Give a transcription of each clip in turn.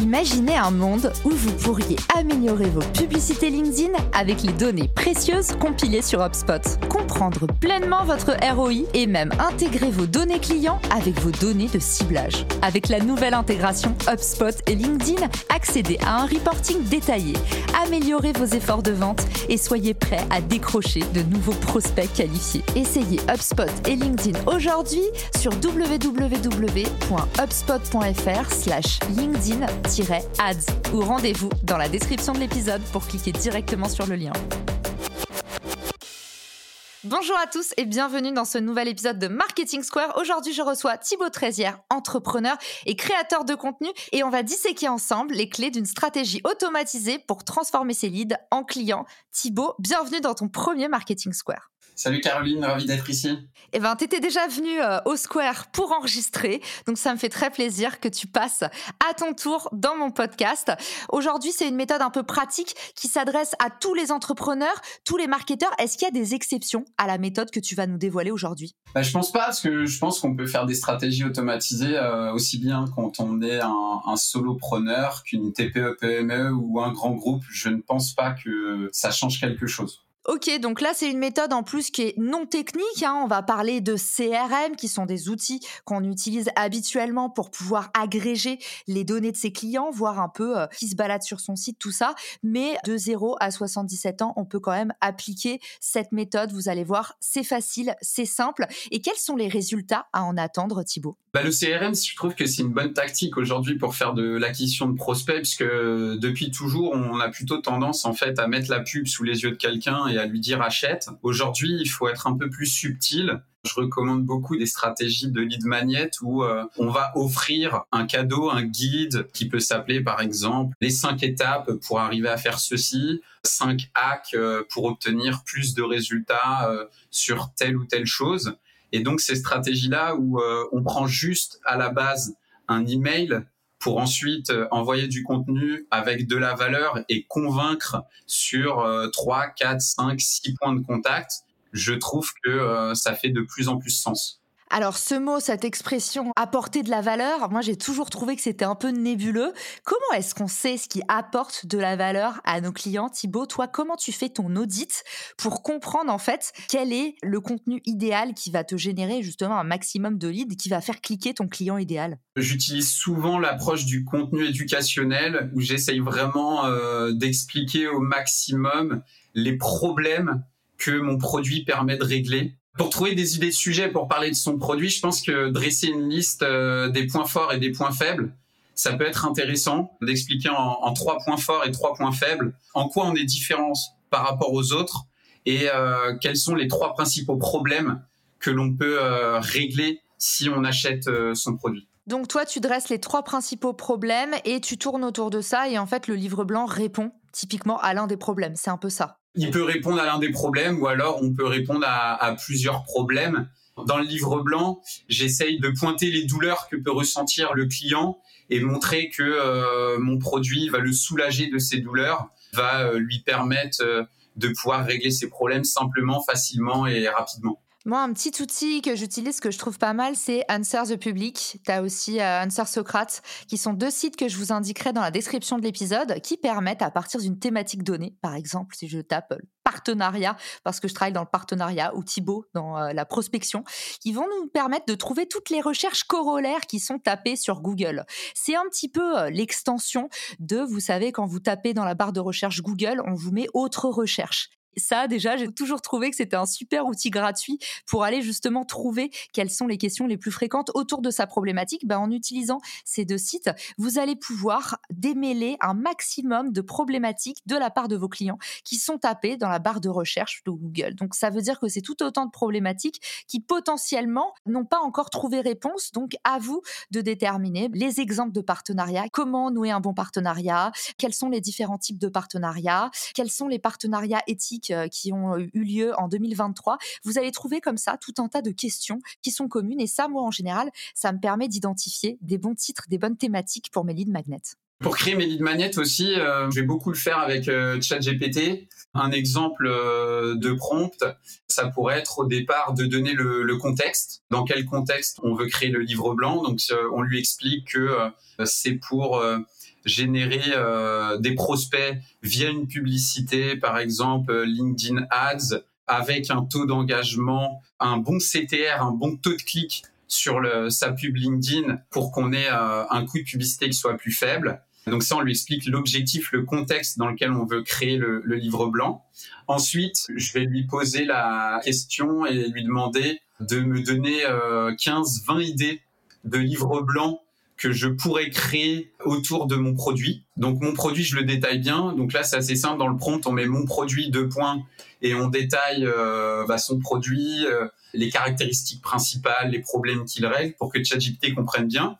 Imaginez un monde où vous pourriez améliorer vos publicités LinkedIn avec les données précieuses compilées sur HubSpot, comprendre pleinement votre ROI et même intégrer vos données clients avec vos données de ciblage. Avec la nouvelle intégration HubSpot et LinkedIn, accédez à un reporting détaillé, améliorez vos efforts de vente et soyez prêts à décrocher de nouveaux prospects qualifiés. Essayez HubSpot et LinkedIn aujourd'hui sur www.hubspot.fr/linkedin ads ou rendez-vous dans la description de l'épisode pour cliquer directement sur le lien. Bonjour à tous et bienvenue dans ce nouvel épisode de Marketing Square. Aujourd'hui, je reçois Thibaut Trézière, entrepreneur et créateur de contenu et on va disséquer ensemble les clés d'une stratégie automatisée pour transformer ses leads en clients. Thibaut, bienvenue dans ton premier Marketing Square. Salut Caroline, ravi d'être ici. Eh ben, t'étais déjà venue euh, au Square pour enregistrer, donc ça me fait très plaisir que tu passes à ton tour dans mon podcast. Aujourd'hui, c'est une méthode un peu pratique qui s'adresse à tous les entrepreneurs, tous les marketeurs. Est-ce qu'il y a des exceptions à la méthode que tu vas nous dévoiler aujourd'hui? Bah, Je pense pas, parce que je pense qu'on peut faire des stratégies automatisées euh, aussi bien quand on est un, un solopreneur qu'une TPE-PME ou un grand groupe. Je ne pense pas que ça change quelque chose. Ok, donc là c'est une méthode en plus qui est non technique. Hein. On va parler de CRM, qui sont des outils qu'on utilise habituellement pour pouvoir agréger les données de ses clients, voir un peu euh, qui se balade sur son site, tout ça. Mais de 0 à 77 ans, on peut quand même appliquer cette méthode. Vous allez voir, c'est facile, c'est simple. Et quels sont les résultats à en attendre, Thibaut bah, Le CRM, je trouve que c'est une bonne tactique aujourd'hui pour faire de l'acquisition de prospects, puisque depuis toujours, on a plutôt tendance en fait à mettre la pub sous les yeux de quelqu'un et à lui dire achète. Aujourd'hui, il faut être un peu plus subtil. Je recommande beaucoup des stratégies de lead magnet où euh, on va offrir un cadeau, un guide qui peut s'appeler par exemple les cinq étapes pour arriver à faire ceci, cinq hacks euh, pour obtenir plus de résultats euh, sur telle ou telle chose. Et donc ces stratégies-là où on prend juste à la base un email pour ensuite euh, envoyer du contenu avec de la valeur et convaincre sur 3, 4, 5, 6 points de contact, je trouve que euh, ça fait de plus en plus sens. Alors ce mot, cette expression apporter de la valeur, moi j'ai toujours trouvé que c'était un peu nébuleux. Comment est-ce qu'on sait ce qui apporte de la valeur à nos clients? Thibaut, toi comment tu fais ton audit pour comprendre en fait quel est le contenu idéal qui va te générer justement un maximum de leads qui va faire cliquer ton client idéal? J'utilise souvent l'approche du contenu éducationnel où j'essaye vraiment euh, d'expliquer au maximum les problèmes que mon produit permet de régler pour trouver des idées de sujets pour parler de son produit, je pense que dresser une liste euh, des points forts et des points faibles, ça peut être intéressant d'expliquer en, trois points forts et trois points faibles en quoi on est différent par rapport aux autres et euh, quels sont les trois principaux problèmes que l'on peut euh, régler si on achète son produit. Donc toi, tu dresses les trois principaux problèmes et tu tournes autour de ça et en fait, le livre blanc répond typiquement à l'un des problèmes. C'est un peu ça. Il peut répondre à l'un des problèmes ou alors on peut répondre à, plusieurs problèmes. Dans le livre blanc, j'essaye de pointer les douleurs que peut ressentir le client et montrer que euh, mon produit va le soulager de ses douleurs, va euh, lui permettre euh, de pouvoir régler ses problèmes simplement, facilement et rapidement. Moi, un petit outil que j'utilise, que je trouve pas mal, c'est Answer the Public. Tu as aussi euh, Answer Socrate, qui sont deux sites que je vous indiquerai dans la description de l'épisode, qui permettent, à partir d'une thématique donnée, par exemple, si je tape partenariat, parce que je travaille dans le partenariat, ou Thibaut dans euh, la prospection, qui vont nous permettre de trouver toutes les recherches corollaires qui sont tapées sur Google. C'est un petit peu euh, l'extension de, vous savez, quand vous tapez dans la barre de recherche Google, on vous met autre recherche ça, déjà, j'ai toujours trouvé que c'était un super outil gratuit pour aller justement trouver quelles sont les questions les plus fréquentes autour de sa problématique. Ben, en utilisant ces deux sites, vous allez pouvoir démêler un maximum de problématiques de la part de vos clients qui sont tapées dans la barre de recherche de Google. Donc, ça veut dire que c'est tout autant de problématiques qui potentiellement n'ont pas encore trouvé réponse. Donc, à vous de déterminer les exemples de partenariats, comment nouer un bon partenariat, quels sont les différents types de partenariats, quels sont les partenariats éthiques thématiques qui ont eu lieu en 2023, vous allez trouver comme ça tout un tas de questions qui sont communes. Et ça, moi, en général, ça me permet d'identifier des bons titres, des bonnes thématiques pour mes lead magnets. Pour créer mes lead magnets aussi, je vais beaucoup le faire avec ChatGPT. Un exemple euh, de prompt, ça pourrait être au départ de donner le, contexte, dans quel contexte on veut créer le livre blanc. Donc on lui explique que euh, c'est pour euh, générer des prospects via une publicité, par exemple LinkedIn Ads, avec un taux d'engagement, un bon CTR, un bon taux de clic sur sa pub LinkedIn pour qu'on ait un coût de publicité qui soit plus faible. Donc ça, on lui explique l'objectif, le contexte dans lequel on veut créer le, livre blanc. Ensuite, je vais lui poser la question et lui demander de me donner 15, euh, 20 idées de livres blancs que je pourrais créer autour de mon produit. Donc mon produit, je le détaille bien. Donc là, c'est assez simple. Dans le prompt, on met mon produit, deux points, et on détaille euh, bah, son produit, euh, les caractéristiques principales, les problèmes qu'il règle pour que ChatGPT comprenne bien.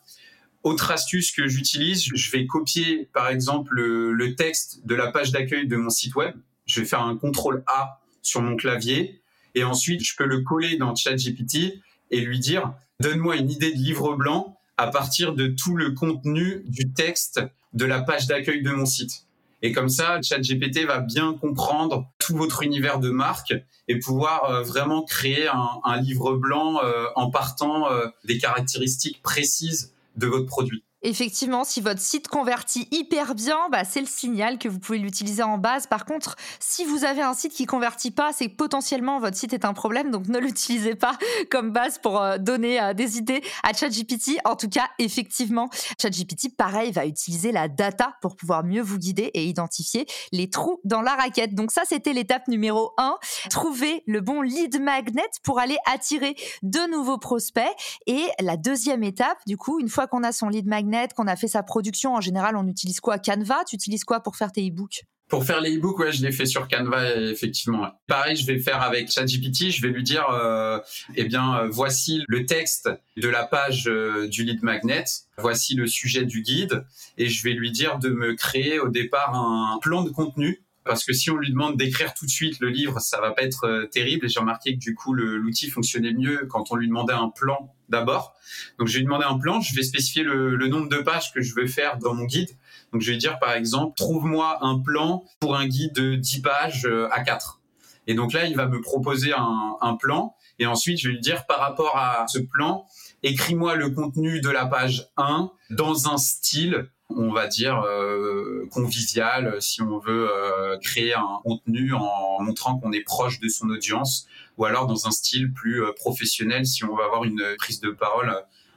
Autre astuce que j'utilise, je vais copier par exemple le, texte de la page d'accueil de mon site web. Je vais faire un contrôle A sur mon clavier et ensuite je peux le coller dans ChatGPT et lui dire donne-moi une idée de livre blanc à partir de tout le contenu du texte de la page d'accueil de mon site. Et comme ça, ChatGPT va bien comprendre tout votre univers de marque et pouvoir euh, vraiment créer un, livre blanc euh, en partant euh, des caractéristiques précises de votre produit. Effectivement, si votre site convertit hyper bien, bah, c'est le signal que vous pouvez l'utiliser en base. Par contre, si vous avez un site qui convertit pas, c'est que potentiellement votre site est un problème, donc ne l'utilisez pas comme base pour euh, donner euh, des idées à ChatGPT. En tout cas, effectivement, ChatGPT, pareil, va utiliser la data pour pouvoir mieux vous guider et identifier les trous dans la raquette. Donc ça, c'était l'étape numéro 1. Trouver le bon lead magnet pour aller attirer de nouveaux prospects. Et la deuxième étape, du coup, une fois qu'on a son lead magnet, qu'on a fait sa production, en général, on utilise quoi? Canva? Tu utilises quoi pour faire tes e-books? Pour faire les e-books, ouais, je l'ai fait sur Canva, effectivement. Pareil, je vais faire avec ChatGPT. Je vais lui dire, euh, eh bien, euh, voici le texte de la page euh, du lead magnet. Voici le sujet du guide. Et je vais lui dire de me créer au départ un plan de contenu parce que si on lui demande d'écrire tout de suite le livre, ça va pas être euh, terrible. Et j'ai remarqué que du coup, l'outil fonctionnait mieux quand on lui demandait un plan d'abord. Donc, je vais lui demander un plan. Je vais spécifier le, nombre de pages que je veux faire dans mon guide. Donc, je vais dire, par exemple, trouve-moi un plan pour un guide de 10 pages euh, à 4. Et donc là, il va me proposer un plan. Et ensuite, je vais lui dire, par rapport à ce plan, écris-moi le contenu de la page 1 dans un style on va dire, euh, convivial si on veut euh, créer un contenu en montrant qu'on est proche de son audience, ou alors dans un style plus euh, professionnel si on veut avoir une prise de parole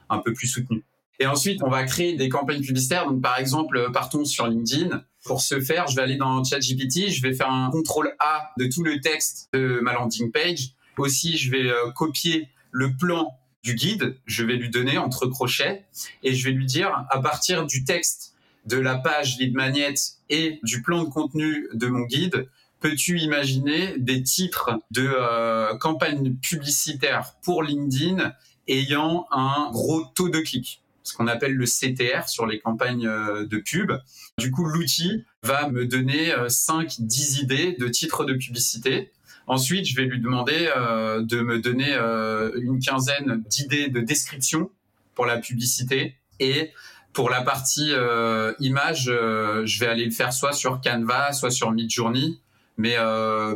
un peu plus soutenue. Et ensuite, on va créer des campagnes publicitaires. Donc, par exemple, partons sur LinkedIn. Pour ce faire, je vais aller dans ChatGPT, je vais faire un contrôle A de tout le texte de ma landing page. Aussi, je vais copier le plan du guide, je vais lui donner entre crochets et je vais lui dire à partir du texte de la page lead magnet et du plan de contenu de mon guide, peux-tu imaginer des titres de euh, campagnes publicitaires pour LinkedIn ayant un gros taux de clic ce qu'on appelle le CTR sur les campagnes euh, de pub. Du coup, l'outil va me donner 5, euh, 10 idées de titres de publicité Ensuite, je vais lui demander euh, de me donner euh, une quinzaine d'idées de description pour la publicité. Et pour la partie euh, image, je vais aller le faire soit sur Canva, soit sur Midjourney, mais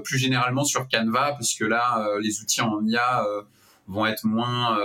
plus généralement sur Canva, puisque là, les outils en IA vont être moins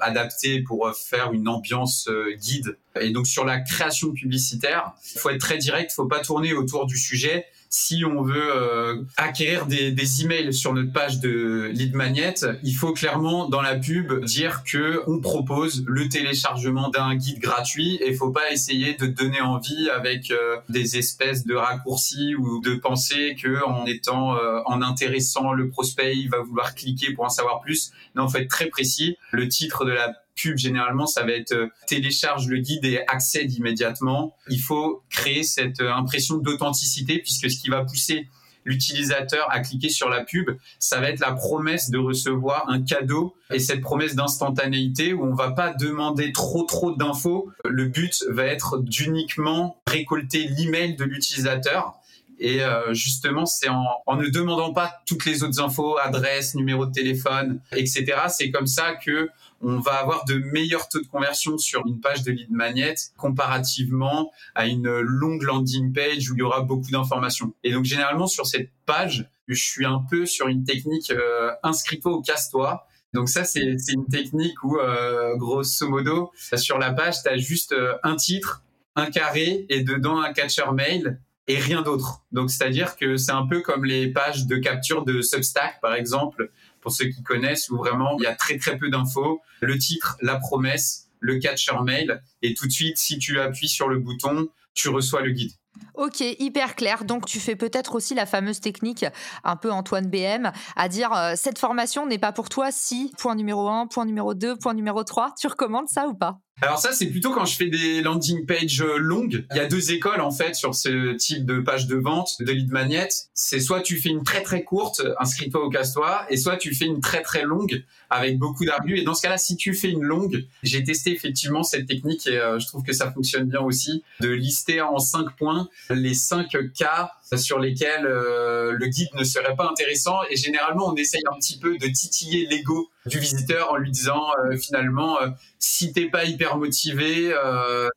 adaptés pour faire une ambiance guide. Et donc sur la création publicitaire, il faut être très direct, il faut pas tourner autour du sujet si on veut euh, acquérir des, des, emails sur notre page de lead magnet, il faut clairement dans la pub dire que on propose le téléchargement d'un guide gratuit et faut pas essayer de donner envie avec euh, des espèces de raccourcis ou de penser que en étant euh, en intéressant le prospect, il va vouloir cliquer pour en savoir plus. Non, faut être très précis. Le titre de la pub, généralement, ça va être euh, télécharge le guide et accède immédiatement. Il faut créer cette euh, impression d'authenticité puisque ce qui va pousser l'utilisateur à cliquer sur la pub, ça va être la promesse de recevoir un cadeau et cette promesse d'instantanéité où on va pas demander trop trop d'infos. Le but va être d'uniquement récolter l'email de l'utilisateur Et euh, justement, c'est en, ne demandant pas toutes les autres infos, adresse, numéro de téléphone, etc. C'est comme ça que on va avoir de meilleurs taux de conversion sur une page de lead magnet comparativement à une longue landing page où il y aura beaucoup d'informations. Et donc généralement sur cette page, je suis un peu sur une technique euh, inscris-toi ou casse-toi. Donc ça, c'est une technique où, euh, grosso modo, sur la page, tu as juste euh, un titre, un carré et dedans un catcher mail et rien d'autre. Donc c'est-à-dire que c'est un peu comme les pages de capture de Substack, par exemple, pour ceux qui connaissent, où vraiment il y a très très peu d'infos. Le titre, la promesse, le catcher mail, et tout de suite, si tu appuies sur le bouton, tu reçois le guide. Ok, hyper clair. Donc tu fais peut-être aussi la fameuse technique, un peu Antoine BM, à dire euh, cette formation n'est pas pour toi si, point numéro 1, point numéro 2, point numéro 3. Tu recommandes ça ou pas? Alors ça, c'est plutôt quand je fais des landing pages euh, longues. Il y a deux écoles en fait sur ce type de page de vente de lead magnet. C'est soit tu fais une très très courte, inscris-toi au casse-toi, et soit tu fais une très très longue avec beaucoup d'argus. Et dans ce cas-là, si tu fais une longue, j'ai testé effectivement cette technique et euh, je trouve que ça fonctionne bien aussi, de lister en cinq points les cinq cas sur lesquels euh, le guide ne serait pas intéressant. Et généralement, on essaye un petit peu de titiller l'ego du visiteur en lui disant euh, finalement, euh, si t'es pas hyper motivé,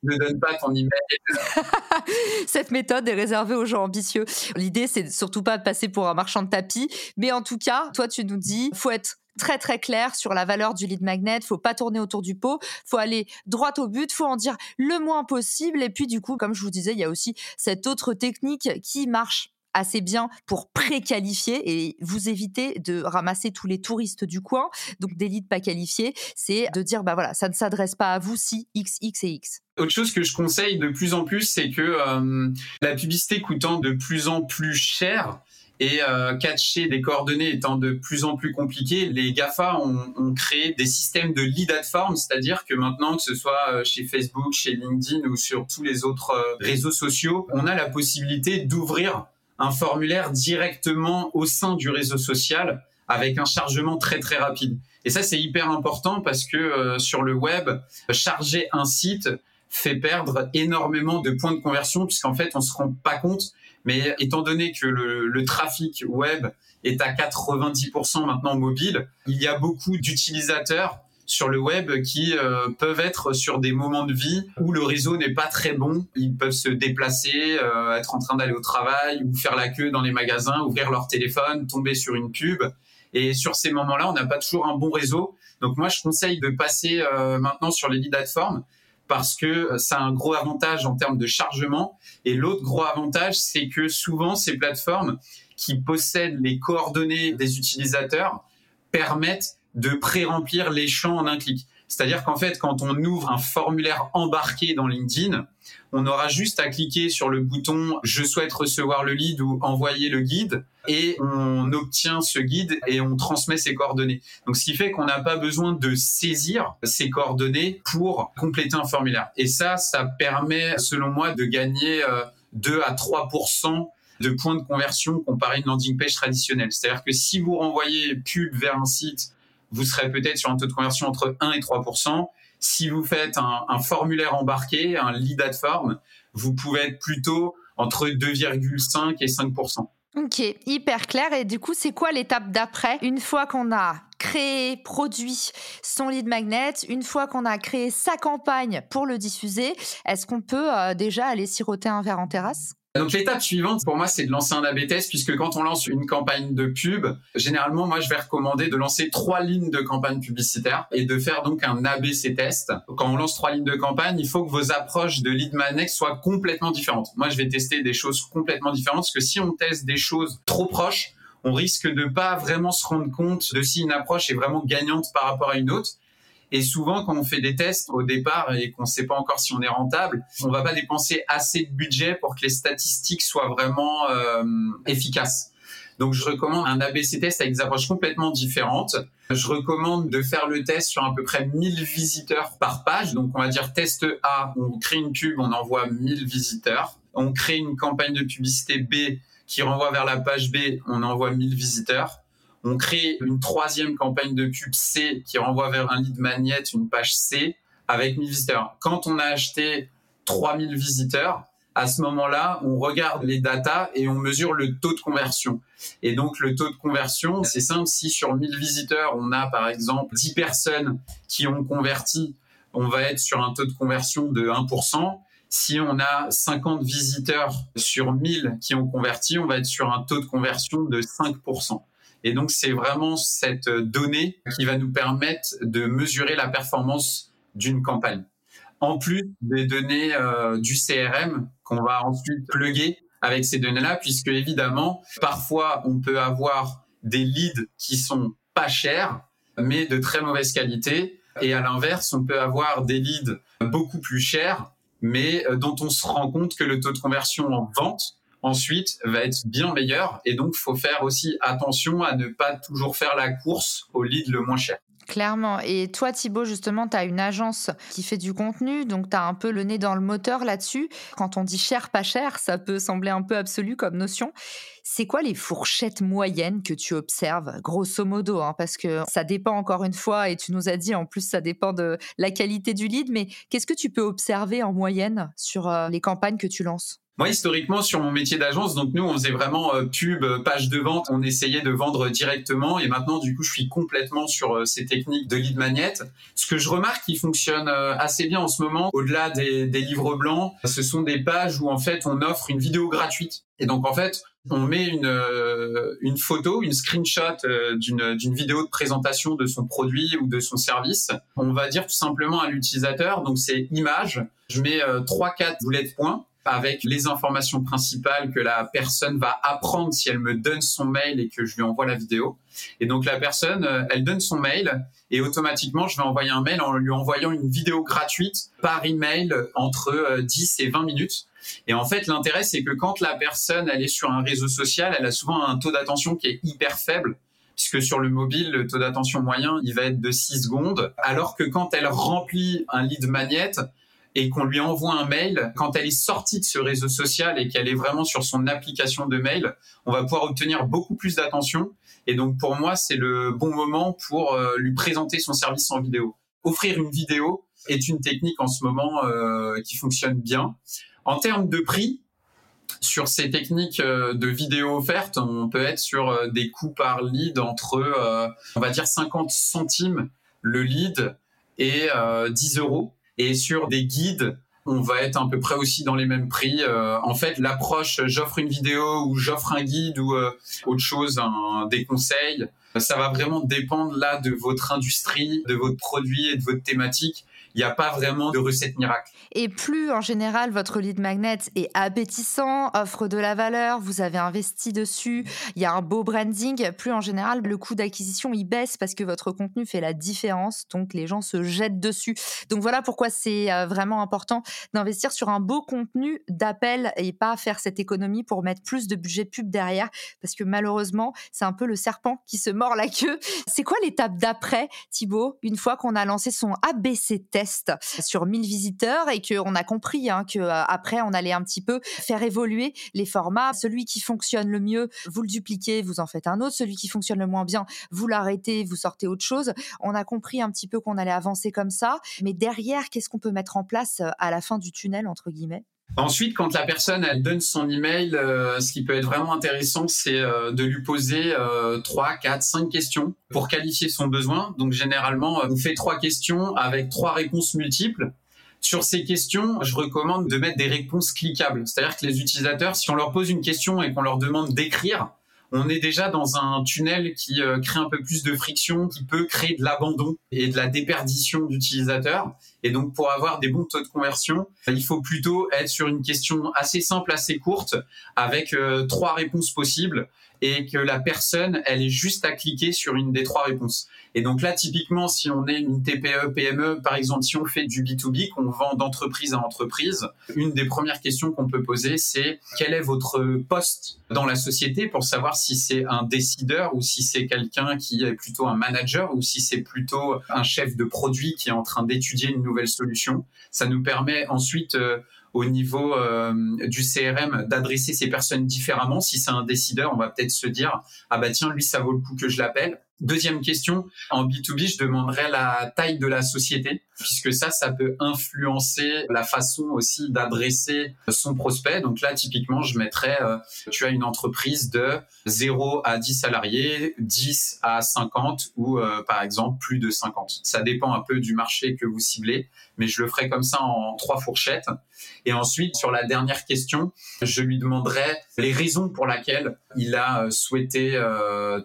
ne donne pas ton email. Cette méthode est réservée aux gens ambitieux. L'idée, c'est surtout pas de passer pour un marchand de tapis, mais en tout cas, toi, tu nous dis, faut être très très clair sur la valeur du lead magnet. Faut pas tourner autour du pot. Faut aller droit au but. Faut en dire le moins possible. Et puis du coup, comme je vous disais, il y a aussi cette autre technique qui marche assez bien pour préqualifier et vous éviter de ramasser tous les touristes du coin. Donc des leads pas qualifiés, c'est de dire bah voilà, ça ne s'adresse pas à vous si X, X et X. Autre chose que je conseille de plus en plus, c'est que euh, la publicité coûtant de plus en plus cher, et euh, catcher des coordonnées étant de plus en plus compliqué, les GAFA ont, ont créé des systèmes de lead ad form, c'est-à-dire que maintenant, que ce soit euh, chez Facebook, chez LinkedIn ou sur tous les autres euh, réseaux sociaux, on a la possibilité d'ouvrir un formulaire directement au sein du réseau social avec un chargement très très rapide. Et ça, c'est hyper important parce que euh, sur le web, charger un site fait perdre énormément de points de conversion puisqu'en fait, on se rend pas compte mais étant donné que le, trafic web est à 90% maintenant mobile, il y a beaucoup d'utilisateurs sur le web qui euh, peuvent être sur des moments de vie où le réseau n'est pas très bon. Ils peuvent se déplacer, euh, être en train d'aller au travail ou faire la queue dans les magasins, ouvrir leur téléphone, tomber sur une pub. Et sur ces moments-là, on n'a pas toujours un bon réseau. Donc moi, je conseille de passer euh, maintenant sur les lead platforms parce que ça a un gros avantage en termes de chargement. Et l'autre gros avantage, c'est que souvent, ces plateformes qui possèdent les coordonnées des utilisateurs permettent de pré-remplir les champs en un clic. C'est-à-dire qu'en fait, quand on ouvre un formulaire embarqué dans LinkedIn, on aura juste à cliquer sur le bouton Je souhaite recevoir le lead ou envoyer le guide et on obtient ce guide et on transmet ses coordonnées. Donc, ce qui fait qu'on n'a pas besoin de saisir ces coordonnées pour compléter un formulaire. Et ça, ça permet, selon moi, de gagner 2 euh, à 3% de points de conversion comparé à une landing page traditionnelle. C'est-à-dire que si vous renvoyez pub vers un site vous serez peut-être sur un taux de conversion entre 1 et 3% Si vous faites un, formulaire embarqué, un lead ad form, vous pouvez être plutôt entre 2,5 et 5% Ok, hyper clair. Et du coup, c'est quoi l'étape d'après? Une fois qu'on a créé, produit son lead magnet, une fois qu'on a créé sa campagne pour le diffuser, est-ce qu'on peut euh, déjà aller siroter un verre en terrasse? Donc l'étape suivante pour moi c'est de lancer un A/B test puisque quand on lance une campagne de pub, généralement moi je vais recommander de lancer trois lignes de campagne publicitaire et de faire donc un ABC test. Quand on lance trois lignes de campagne, il faut que vos approches de lead magnet soient complètement différentes. Moi je vais tester des choses complètement différentes parce que si on teste des choses trop proches, on risque de pas vraiment se rendre compte de si une approche est vraiment gagnante par rapport à une autre. Et souvent, quand on fait des tests au départ et qu'on ne sait pas encore si on est rentable, on va pas dépenser assez de budget pour que les statistiques soient vraiment euh, efficaces. Donc, je recommande un ABC test avec des approches complètement différentes. Je recommande de faire le test sur à peu près 1000 visiteurs par page. Donc, on va dire test A, on crée une pub, on envoie 1000 visiteurs. On crée une campagne de publicité B qui renvoie vers la page B, on envoie 1000 visiteurs. On crée une troisième campagne de pub C qui renvoie vers un lead magnet, une page C avec 1000 visiteurs. Quand on a acheté 3000 visiteurs, à ce moment-là, on regarde les datas et on mesure le taux de conversion. Et donc, le taux de conversion, c'est simple. Si sur 1000 visiteurs, on a par exemple 10 personnes qui ont converti, on va être sur un taux de conversion de 1%. Si on a 50 visiteurs sur 1000 qui ont converti, on va être sur un taux de conversion de 5%. Et donc, c'est vraiment cette donnée qui va nous permettre de mesurer la performance d'une campagne. En plus des données euh, du CRM qu'on va ensuite plugger avec ces données-là, puisque évidemment, parfois, on peut avoir des leads qui sont pas chers, mais de très mauvaise qualité. Et à l'inverse, on peut avoir des leads beaucoup plus chers, mais euh, dont on se rend compte que le taux de conversion en vente ensuite va être bien meilleur. Et donc, faut faire aussi attention à ne pas toujours faire la course au lead le moins cher. Clairement. Et toi, Thibaut, justement, tu as une agence qui fait du contenu, donc tu as un peu le nez dans le moteur là-dessus. Quand on dit cher, pas cher, ça peut sembler un peu absolu comme notion. C'est quoi les fourchettes moyennes que tu observes, grosso modo hein, Parce que ça dépend encore une fois, et tu nous as dit en plus, ça dépend de la qualité du lead, mais qu'est-ce que tu peux observer en moyenne sur euh, les campagnes que tu lances? Moi, historiquement, sur mon métier d'agence, donc nous, on faisait vraiment euh, pub, euh, page de vente, on essayait de vendre directement. Et maintenant, du coup, je suis complètement sur euh, ces techniques de lead magnet. Ce que je remarque qui fonctionne assez bien en ce moment, au-delà des, livres blancs, ce sont des pages où en fait, on offre une vidéo gratuite. Et donc, en fait, on met une, une photo, une screenshot d'une, d'une vidéo de présentation de son produit ou de son service. On va dire tout simplement à l'utilisateur, donc c'est image, je mets trois, quatre bullet points avec les informations principales que la personne va apprendre si elle me donne son mail et que je lui envoie la vidéo. Et donc la personne, euh, elle donne son mail et automatiquement, je vais envoyer un mail en lui envoyant une vidéo gratuite par email entre 10 euh, et 20 minutes. Et en fait, l'intérêt, c'est que quand la personne, elle est sur un réseau social, elle a souvent un taux d'attention qui est hyper faible puisque sur le mobile, le taux d'attention moyen, il va être de 6 secondes, alors que quand elle remplit un lead magnet, et qu'on lui envoie un mail, quand elle est sortie de ce réseau social et qu'elle est vraiment sur son application de mail, on va pouvoir obtenir beaucoup plus d'attention. Et donc pour moi, c'est le bon moment pour euh, lui présenter son service en vidéo. Offrir une vidéo est une technique en ce moment euh, qui fonctionne bien. En termes de prix, sur ces techniques euh, de vidéo offerte, on peut être sur des coûts par lead entre, on va dire, 50 centimes le lead et 10 euros. Et sur des guides, on va être à peu près aussi dans les mêmes prix. Euh, en fait, l'approche j'offre une vidéo ou j'offre un guide ou euh, autre chose, des conseils, ça va vraiment dépendre là de votre industrie, de votre produit et de votre thématique il n'y a pas vraiment de recette miracle. Et plus en général votre lead magnet est appétissant, offre de la valeur, vous avez investi dessus, il y a un beau branding, plus en général le coût d'acquisition il baisse parce que votre contenu fait la différence, donc les gens se jettent dessus. Donc voilà pourquoi c'est euh, vraiment important d'investir sur un beau contenu d'appel et pas faire cette économie pour mettre plus de budget pub derrière parce que malheureusement c'est un peu le serpent qui se mord la queue. C'est quoi l'étape d'après Thibaut une fois qu'on a lancé son ABC sur 1000 visiteurs et qu'on a compris hein, qu'après, euh, on allait un petit peu faire évoluer les formats. Celui qui fonctionne le mieux, vous le dupliquez, vous en faites un autre. Celui qui fonctionne le moins bien, vous l'arrêtez, vous sortez autre chose. On a compris un petit peu qu'on allait avancer comme ça. Mais derrière, qu'est-ce qu'on peut mettre en place euh, à la fin du tunnel, entre guillemets? Ensuite, quand la personne elle donne son email, euh, ce qui peut être vraiment intéressant, c'est euh, de lui poser euh, trois, quatre, cinq questions pour qualifier son besoin. Donc généralement, on fait trois questions avec trois réponses multiples. Sur ces questions, je recommande de mettre des réponses cliquables. C'est-à-dire que les utilisateurs, si on leur pose une question et qu'on leur demande d'écrire, on est déjà dans un tunnel qui euh, crée un peu plus de friction, qui peut créer de l'abandon et de la déperdition d'utilisateurs. Et donc, pour avoir des bons taux de conversion, il faut plutôt être sur une question assez simple, assez courte, avec euh, trois réponses possibles et que la personne, elle est juste à cliquer sur une des trois réponses. Et donc là, typiquement, si on est une TPE, PME, par exemple, si on fait du B2B, qu'on vend d'entreprise à entreprise, une des premières questions qu'on peut poser, c'est quel est votre poste dans la société? pour savoir si c'est un décideur ou si c'est quelqu'un qui est plutôt un manager ou si c'est plutôt un chef de produit qui est en train d'étudier une nouvelle solution. Ça nous permet ensuite euh, au niveau euh, du CRM d'adresser ces personnes différemment. Si c'est un décideur, on va peut-être se dire ah bah tiens lui ça vaut le coup que je l'appelle. Deuxième question, en B2B, je demanderais la taille de la société, puisque ça, ça peut influencer la façon aussi d'adresser son prospect. Donc là, typiquement, je mettrais, euh, tu as une entreprise de 0 à 10 salariés, 10 à 50 ou euh, par exemple plus de 50. Ça dépend un peu du marché que vous ciblez, mais je le ferai comme ça en trois fourchettes. Et ensuite, sur la dernière question, je lui demanderai les raisons pour lesquelles il a euh, souhaité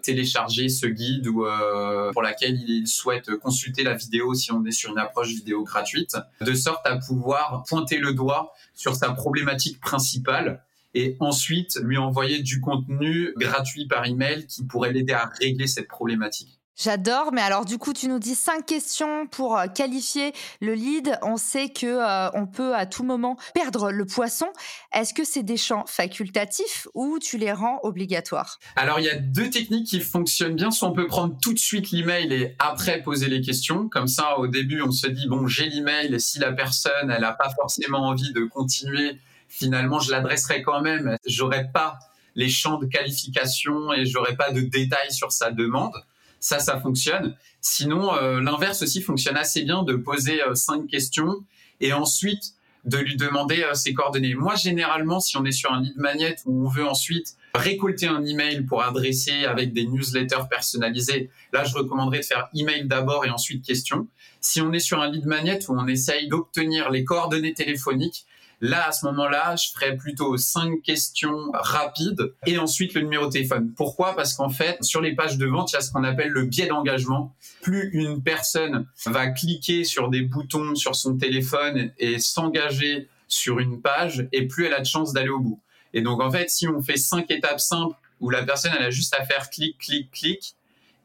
télécharger ce guide ou euh, pour laquelle il souhaite consulter la vidéo si on est sur une approche vidéo gratuite, de sorte à pouvoir pointer le doigt sur sa problématique principale et ensuite lui envoyer du contenu gratuit par email qui pourrait l'aider à régler cette problématique. J'adore, mais alors du coup, tu nous dis cinq questions pour euh, qualifier le lead. On sait que euh, on peut à tout moment perdre le poisson. Est-ce que c'est des champs facultatifs ou tu les rends obligatoires? Alors, il y a deux techniques qui fonctionnent bien. Soit on peut prendre tout de suite l'email et après poser les questions. Comme ça, au début, on se dit bon, j'ai l'email et si la personne, elle n'a pas forcément envie de continuer, finalement, je l'adresserai quand même. J'aurai pas les champs de qualification et j'aurai pas de détails sur sa demande. Ça, ça fonctionne. Sinon, euh, l'inverse aussi fonctionne assez bien de poser euh, cinq questions et ensuite de lui demander euh, ses coordonnées. Moi, généralement, si on est sur un lead magnet où on veut ensuite récolter un email pour adresser avec des newsletters personnalisés, là, je recommanderais de faire email d'abord et ensuite question. Si on est sur un lead magnet où on essaye d'obtenir les coordonnées téléphoniques, Là, à ce moment-là, je ferais plutôt cinq questions rapides et ensuite le numéro de téléphone. Pourquoi? Parce qu'en fait, sur les pages de vente, il y a ce qu'on appelle le biais d'engagement. Plus une personne va cliquer sur des boutons sur son téléphone et s'engager sur une page, et plus elle a de chances d'aller au bout. Et donc, en fait, si on fait cinq étapes simples où la personne, elle a juste à faire clic, clic, clic,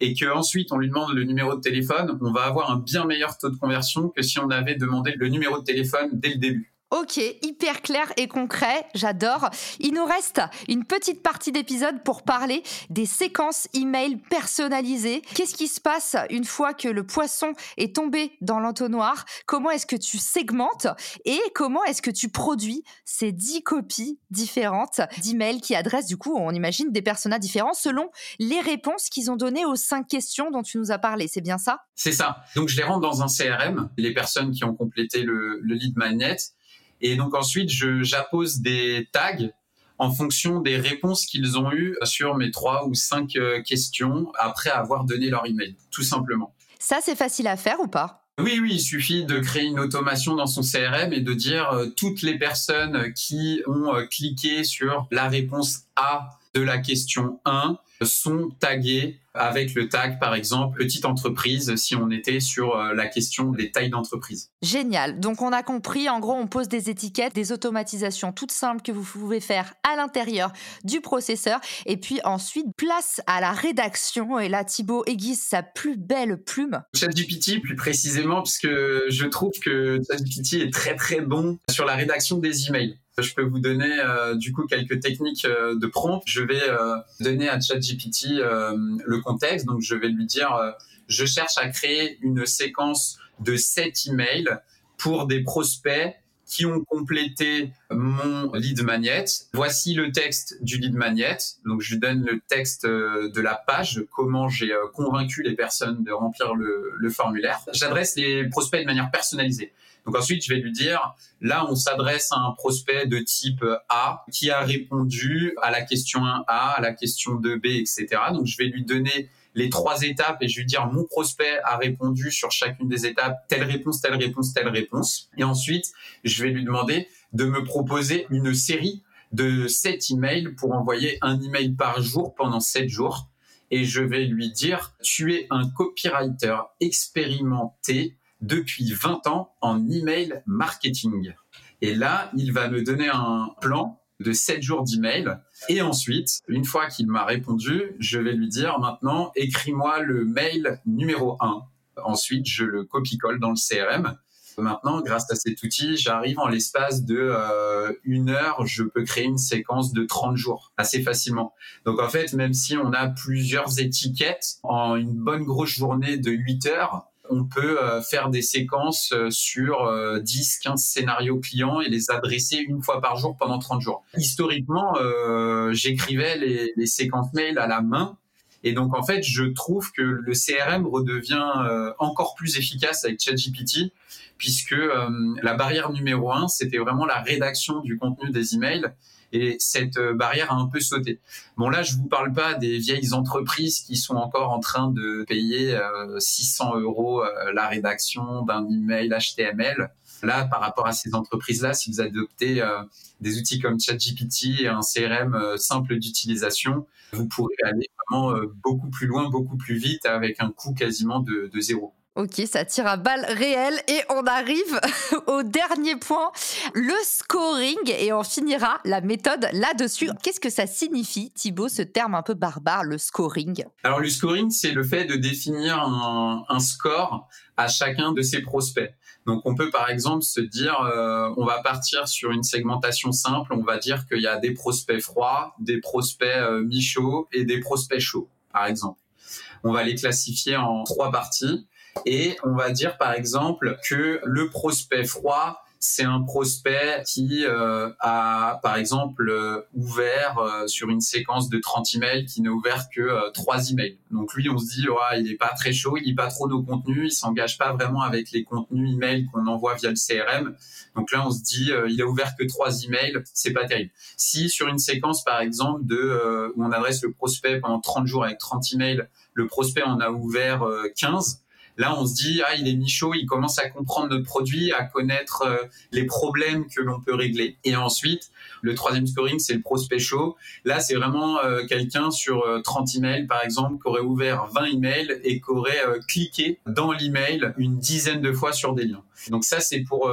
et que ensuite on lui demande le numéro de téléphone, on va avoir un bien meilleur taux de conversion que si on avait demandé le numéro de téléphone dès le début. Ok, hyper clair et concret, j'adore. Il nous reste une petite partie d'épisode pour parler des séquences email personnalisées. Qu'est-ce qui se passe une fois que le poisson est tombé dans l'entonnoir? Comment est-ce que tu segmentes? Et comment est-ce que tu produis ces 10 copies différentes d'emails qui adressent du coup, on imagine, des personas différents selon les réponses qu'ils ont données aux cinq questions dont tu nous as parlé. C'est bien ça? C'est ça. Donc je les rentre dans un CRM, les personnes qui ont complété le, le lead magnet et donc ensuite, j'appose des tags en fonction des réponses qu'ils ont eues sur mes trois ou cinq euh, questions après avoir donné leur email, tout simplement. Ça, c'est facile à faire ou pas? Oui, oui, il suffit de créer une automation dans son CRM et de dire euh, toutes les personnes qui ont euh, cliqué sur la réponse A de la question 1 sont taguées avec le tag, par exemple, petite entreprise, si on était sur euh, la question des tailles d'entreprise. Génial. Donc, on a compris. En gros, on pose des étiquettes, des automatisations toutes simples que vous pouvez faire à l'intérieur du processeur. Et puis ensuite, place à la rédaction. Et là, Thibaut aiguise sa plus belle plume. ChatGPT, plus précisément, puisque je trouve que ChatGPT est très, très bon sur la rédaction des emails. Je peux vous donner euh, du coup quelques techniques euh, de prompt. Je vais euh, donner à ChatGPT le contexte. Donc je vais lui dire je cherche à créer une séquence de 7 emails pour des prospects qui ont complété mon lead magnet. Voici le texte du lead magnet. Donc, je lui donne le texte de la page, comment j'ai convaincu les personnes de remplir le, le formulaire. J'adresse les prospects de manière personnalisée. Donc ensuite, je vais lui dire, là, on s'adresse à un prospect de type A qui a répondu à la question 1A, à la question 2B, etc. Donc je vais lui donner les trois étapes et je vais dire mon prospect a répondu sur chacune des étapes telle réponse, telle réponse, telle réponse. Et ensuite, je vais lui demander de me proposer une série de 7 emails pour envoyer un email par jour pendant 7 jours. Et je vais lui dire, tu es un copywriter expérimenté depuis 20 ans en email marketing. Et là, il va me donner un plan de 7 jours d'email. Et ensuite, une fois qu'il m'a répondu, je vais lui dire maintenant, écris-moi le mail numéro 1. Ensuite, je le copie-colle dans le CRM. Maintenant, grâce à cet outil, j'arrive en l'espace de euh, une heure, je peux créer une séquence de 30 jours assez facilement. Donc en fait, même si on a plusieurs étiquettes en une bonne grosse journée de 8 heures, on peut euh, faire des séquences euh, sur 10, euh, 15 scénarios clients et les adresser une fois par jour pendant 30 jours. Historiquement, j'écrivais les, séquences mail à la main Et donc en fait, je trouve que le CRM redevient encore plus efficace avec ChatGPT, puisque la barrière numéro un, c'était vraiment la rédaction du contenu des emails. Et cette euh, barrière a un peu sauté. Bon là, je vous parle pas des vieilles entreprises qui sont encore en train de payer 600 euros la rédaction d'un email HTML. Là, par rapport à ces entreprises-là, si vous adoptez des outils comme ChatGPT et un CRM simple d'utilisation, vous pourrez aller vraiment euh, beaucoup plus loin, beaucoup plus vite avec un coût quasiment de, zéro. Ok, ça tire à balles réelles et on arrive au dernier point, le scoring et on finira la méthode là-dessus. Qu'est-ce que ça signifie, Thibaut, ce terme un peu barbare, le scoring? Alors le scoring, c'est le fait de définir un, score à chacun de ses prospects. Donc on peut par exemple se dire, euh, on va partir sur une segmentation simple, on va dire qu'il y a des prospects froids, des prospects euh, mi-chauds et des prospects chauds, par exemple. On va les classifier en trois parties et on va dire par exemple que le prospect froid, c'est un prospect qui euh, a, par exemple, euh, ouvert euh, sur une séquence de 30 emails qui n'a ouvert que 3 emails. Donc lui, on se dit, il n'est pas très chaud, il lit pas trop nos contenus, il s'engage pas vraiment avec les contenus emails qu'on envoie via le CRM. Donc là, on se dit, il a ouvert que 3 emails, c'est pas terrible. Si sur une séquence, par exemple, de où on adresse le prospect pendant 30 jours avec 30 emails, le prospect en a ouvert 15, Là, on se dit, ah, il est mi-chaud, il commence à comprendre notre produit, à connaître euh, les problèmes que l'on peut régler. Et ensuite, le troisième scoring, c'est le prospect chaud. Là, c'est vraiment euh, quelqu'un sur 30 euh, emails, par exemple, qui aurait ouvert 20 emails et qui aurait cliqué dans l'email une dizaine de fois sur des liens. Donc ça, c'est pour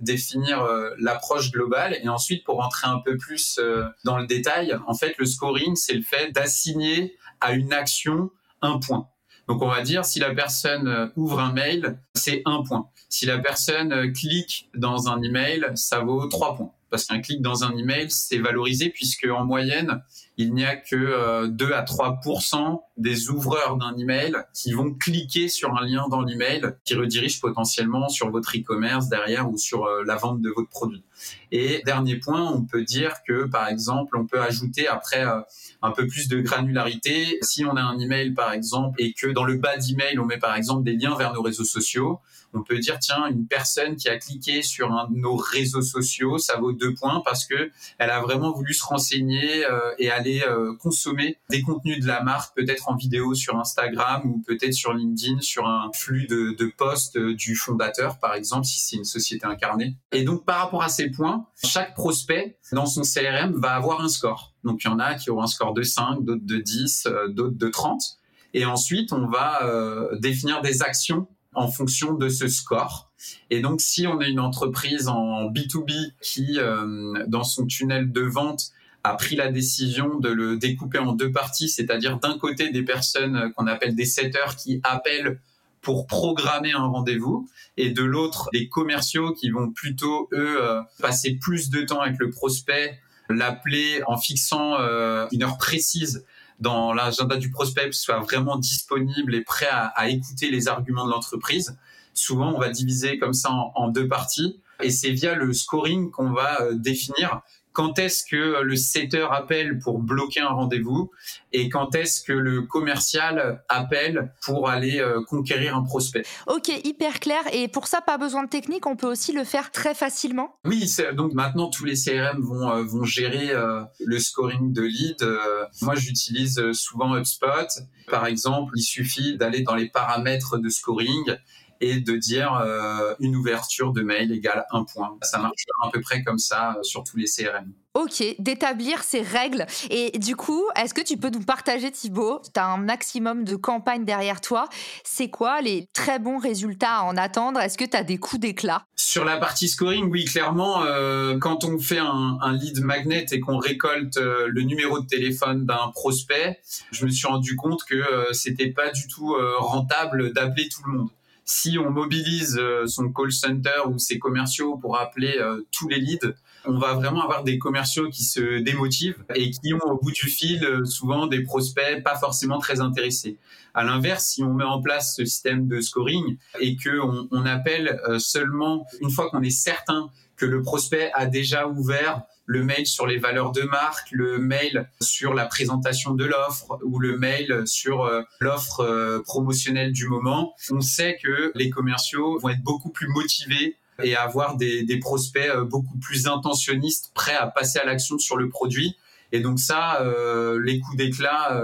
définir l'approche globale. Et ensuite, pour rentrer un peu plus dans le détail, en fait, le scoring, c'est le fait d'assigner à une action un point. Donc on va dire si la personne euh, ouvre un mail, c'est un point. Si la personne euh, clique dans un email, ça vaut trois points parce qu'un clic dans un email, c'est valorisé puisque en moyenne, il n'y a que 2 euh, à 3% des ouvreurs d'un email qui vont cliquer sur un lien dans l'email qui redirige potentiellement sur votre e-commerce derrière ou sur euh, la vente de votre produit. Et dernier point, on peut dire que par exemple, on peut ajouter après euh, un peu plus de granularité. Si on a un email par exemple et que dans le bas d'email, on met par exemple des liens vers nos réseaux sociaux, on peut dire tiens une personne qui a cliqué sur un de nos réseaux sociaux ça vaut deux points parce que elle a vraiment voulu se renseigner euh, et euh, consommer des contenus de la marque peut-être en vidéo sur Instagram ou peut-être sur LinkedIn sur un flux de, de posts euh, du fondateur par exemple si c'est une société incarnée. Et donc par rapport à ces points chaque prospect dans son CRM va avoir un score. Donc il y en a qui auront un score de 5 d'autres de 10 d'autres de 30 et ensuite, on va définir des actions en fonction de ce score. Et donc, si on est une entreprise en B2B qui, euh, dans son tunnel de vente, a pris la décision de le découper en deux parties, c'est-à-dire d'un côté des personnes qu'on appelle des setters qui appellent pour programmer un rendez-vous, et de l'autre des commerciaux qui vont plutôt, eux, euh, passer plus de temps avec le prospect, l'appeler en fixant euh, une heure précise dans l'agenda du prospect soit vraiment disponible et prêt à, écouter les arguments de l'entreprise. Souvent, on va diviser comme ça en deux parties. Et c'est via le scoring qu'on va euh, définir quand est-ce que le setter appelle pour bloquer un rendez-vous et quand est-ce que le commercial appelle pour aller euh, conquérir un prospect? Ok, hyper clair. Et pour ça, pas besoin de technique, on peut aussi le faire très facilement? Oui, donc maintenant tous les CRM vont, euh, vont gérer euh, le scoring de lead. moi, j'utilise souvent HubSpot. Par exemple, il suffit d'aller dans les paramètres de scoring et de dire euh, une ouverture de mail égale un point. Ça marche à peu près comme ça euh, sur tous les CRM. Ok, d'établir ces règles. Et du coup, est-ce que tu peux nous partager, Thibaut Tu as un maximum de campagnes derrière toi. C'est quoi les très bons résultats à en attendre? Est-ce que tu as des coups d'éclat? Sur la partie scoring, oui, clairement, euh, quand on fait un, un, lead magnet et qu'on récolte le numéro de téléphone d'un prospect, je me suis rendu compte que c'était pas du tout rentable d'appeler tout le monde si on mobilise euh, son call center ou ses commerciaux pour appeler euh, tous les leads, on va vraiment avoir des commerciaux qui se démotivent et qui ont au bout du fil euh, souvent des prospects pas forcément très intéressés. À l'inverse, si on met en place ce système de scoring et que on, appelle seulement une fois qu'on est certain que le prospect a déjà ouvert le mail sur les valeurs de marque, le mail sur la présentation de l'offre ou le mail sur euh, l'offre euh, promotionnelle du moment, on sait que les commerciaux vont être beaucoup plus motivés et avoir des, des prospects euh, beaucoup plus intentionnistes, prêts à passer à l'action sur le produit. Et donc ça, les coups d'éclat,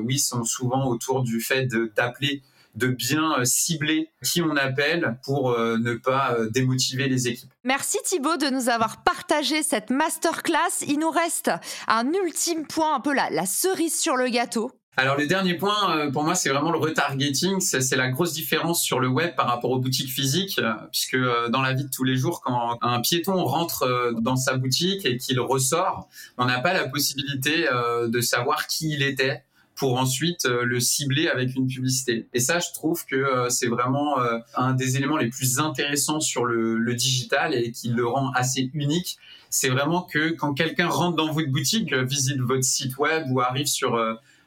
oui, sont souvent autour du fait d'appeler de bien euh, cibler qui on appelle pour euh, ne pas euh, démotiver les équipes. Merci Thibaut de nous avoir partagé cette masterclass. Il nous reste un ultime point, un peu la, la cerise sur le gâteau. Alors le dernier point, pour moi, c'est vraiment le retargeting. C'est la grosse différence sur le web par rapport aux boutiques physiques, puisque dans la vie de tous les jours, quand un piéton rentre dans sa boutique et qu'il ressort, on n'a pas la possibilité de savoir qui il était pour ensuite euh, le cibler avec une publicité. Et ça, je trouve que euh, c'est vraiment euh, un des éléments les plus intéressants sur le, le digital et qui le rend assez unique. C'est vraiment que quand quelqu'un rentre dans votre boutique, visite votre site web ou arrive sur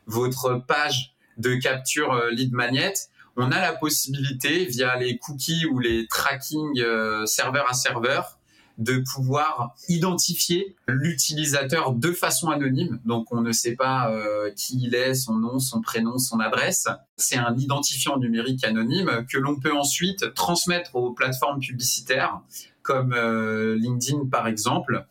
votre page de capture lead magnet, on a la possibilité via les cookies ou les tracking serveur à serveur de pouvoir identifier l'utilisateur de façon anonyme. Donc on ne sait pas euh, qui il est, son nom, son prénom, son adresse. C'est un identifiant numérique anonyme que l'on peut ensuite transmettre aux plateformes publicitaires comme euh, LinkedIn par exemple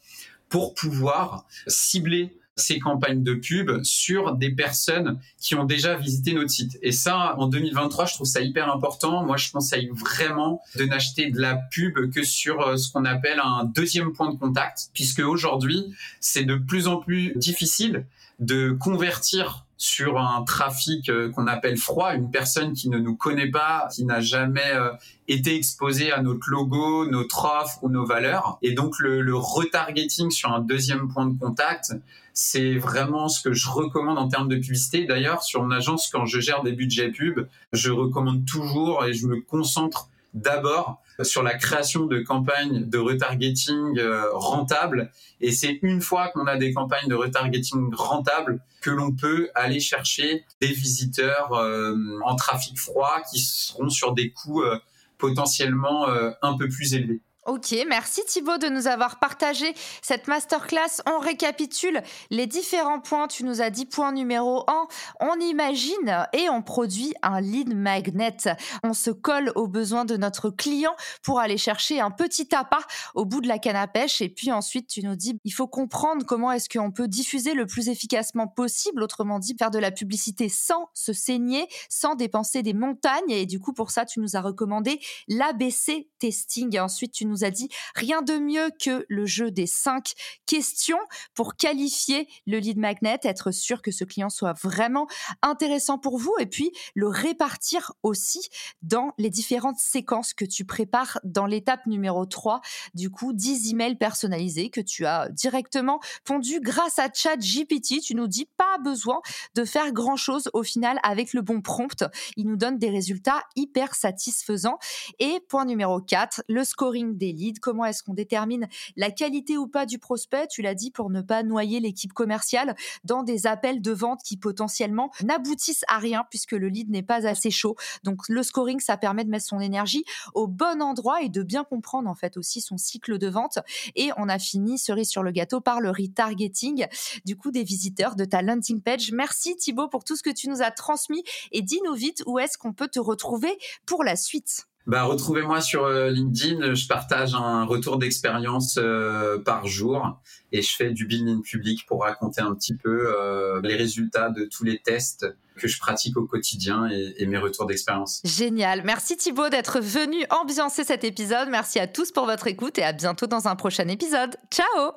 pour pouvoir cibler ces campagnes de pub sur des personnes qui ont déjà visité notre site. Et ça, en 2023, je trouve ça hyper important. Moi, je conseille vraiment de n'acheter de la pub que sur euh, ce qu'on appelle un deuxième point de contact, puisque aujourd'hui, c'est de plus en plus difficile de convertir sur un trafic euh, qu'on appelle froid, une personne qui ne nous connaît pas, qui n'a jamais euh, été exposée à notre logo, notre offre ou nos valeurs. Et donc le, retargeting sur un deuxième point de contact, c'est vraiment ce que je recommande en termes de publicité. D'ailleurs, sur mon agence, quand je gère des budgets pub, je recommande toujours et je me concentre d'abord sur la création de campagnes de retargeting euh, rentables. Et c'est une fois qu'on a des campagnes de retargeting rentables que l'on peut aller chercher des visiteurs euh, en trafic froid qui seront sur des coûts euh, potentiellement un peu plus élevés. Ok, merci Thibaut de nous avoir partagé cette masterclass. On récapitule les différents points. Tu nous as dit point numéro 1, on imagine et on produit un lead magnet. On se colle aux besoins de notre client pour aller chercher un petit appât au bout de la canne à pêche. Et puis ensuite, tu nous dis, il faut comprendre comment est-ce qu'on peut diffuser le plus efficacement possible. Autrement dit, faire de la publicité sans se saigner, sans dépenser des montagnes. Et du coup, pour ça, tu nous as recommandé l'ABC testing. Ensuite, nous a dit rien de mieux que le jeu des cinq questions pour qualifier le lead magnet, être sûr que ce client soit vraiment intéressant pour vous et puis le répartir aussi dans les différentes séquences que tu prépares dans l'étape numéro 3. Du coup, 10 emails personnalisés que tu as directement pondus grâce à ChatGPT. Tu nous dis pas besoin de faire grand chose au final avec le bon prompt. Il nous donne des résultats hyper satisfaisants. Et point numéro 4, le scoring des leads, comment est-ce qu'on détermine la qualité ou pas du prospect, tu l'as dit, pour ne pas noyer l'équipe commerciale dans des appels de vente qui potentiellement n'aboutissent à rien puisque le lead n'est pas assez chaud. Donc le scoring, ça permet de mettre son énergie au bon endroit et de bien comprendre en fait aussi son cycle de vente. Et on a fini, cerise sur le gâteau, par le retargeting du coup des visiteurs de ta landing page. Merci Thibaut pour tout ce que tu nous as transmis et dis-nous vite où est-ce qu'on peut te retrouver pour la suite. Bah, retrouvez-moi sur euh, LinkedIn. Je partage un retour d'expérience euh, par jour et je fais du building public pour raconter un petit peu euh, les résultats de tous les tests que je pratique au quotidien et, mes retours d'expérience. Génial. Merci Thibaut d'être venu ambiancer cet épisode. Merci à tous pour votre écoute et à bientôt dans un prochain épisode. Ciao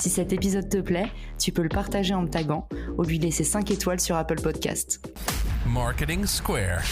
Si cet épisode te plaît, tu peux le partager en me taguant ou lui laisser 5 étoiles sur Apple Podcast. Marketing Square.